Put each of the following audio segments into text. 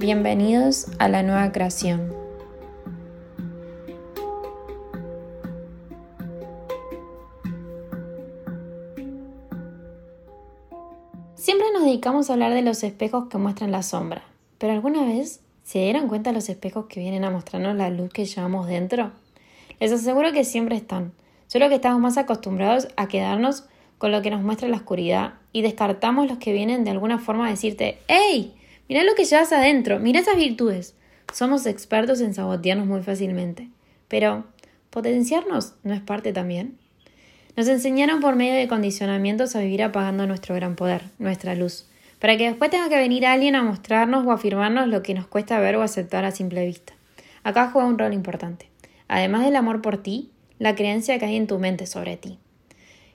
Bienvenidos a la nueva creación. Siempre nos dedicamos a hablar de los espejos que muestran la sombra, pero ¿alguna vez se dieron cuenta los espejos que vienen a mostrarnos la luz que llevamos dentro? Les aseguro que siempre están, solo que estamos más acostumbrados a quedarnos con lo que nos muestra la oscuridad y descartamos los que vienen de alguna forma a decirte, ¡Hey! Mira lo que llevas adentro, mira esas virtudes. Somos expertos en sabotearnos muy fácilmente. Pero, ¿potenciarnos no es parte también? Nos enseñaron por medio de condicionamientos a vivir apagando nuestro gran poder, nuestra luz, para que después tenga que venir alguien a mostrarnos o afirmarnos lo que nos cuesta ver o aceptar a simple vista. Acá juega un rol importante. Además del amor por ti, la creencia que hay en tu mente sobre ti.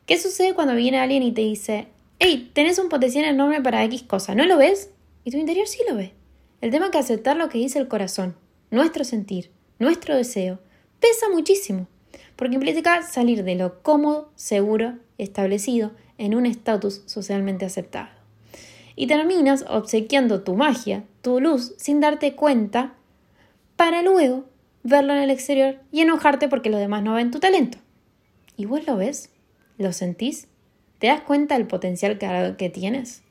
¿Qué sucede cuando viene alguien y te dice, hey, tenés un potencial enorme para X cosa, ¿no lo ves? Y tu interior sí lo ve. El tema que aceptar lo que dice el corazón, nuestro sentir, nuestro deseo, pesa muchísimo, porque implica salir de lo cómodo, seguro, establecido en un estatus socialmente aceptado. Y terminas obsequiando tu magia, tu luz, sin darte cuenta, para luego verlo en el exterior y enojarte porque los demás no ven tu talento. ¿Y vos lo ves? ¿Lo sentís? ¿Te das cuenta del potencial que, que tienes?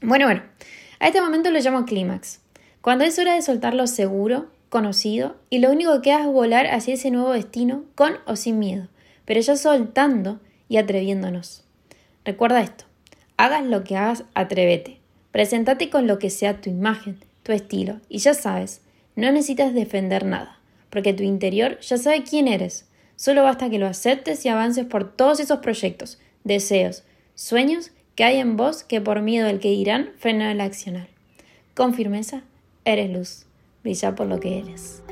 Bueno, bueno, a este momento lo llamo clímax, cuando es hora de soltar lo seguro, conocido, y lo único que queda es volar hacia ese nuevo destino con o sin miedo, pero ya soltando y atreviéndonos. Recuerda esto, hagas lo que hagas, atrévete. Presentate con lo que sea tu imagen, tu estilo, y ya sabes, no necesitas defender nada, porque tu interior ya sabe quién eres. Solo basta que lo aceptes y avances por todos esos proyectos, deseos, sueños que hay en vos que por miedo al que dirán frena el accionar. Con firmeza, eres luz, brilla por lo que eres.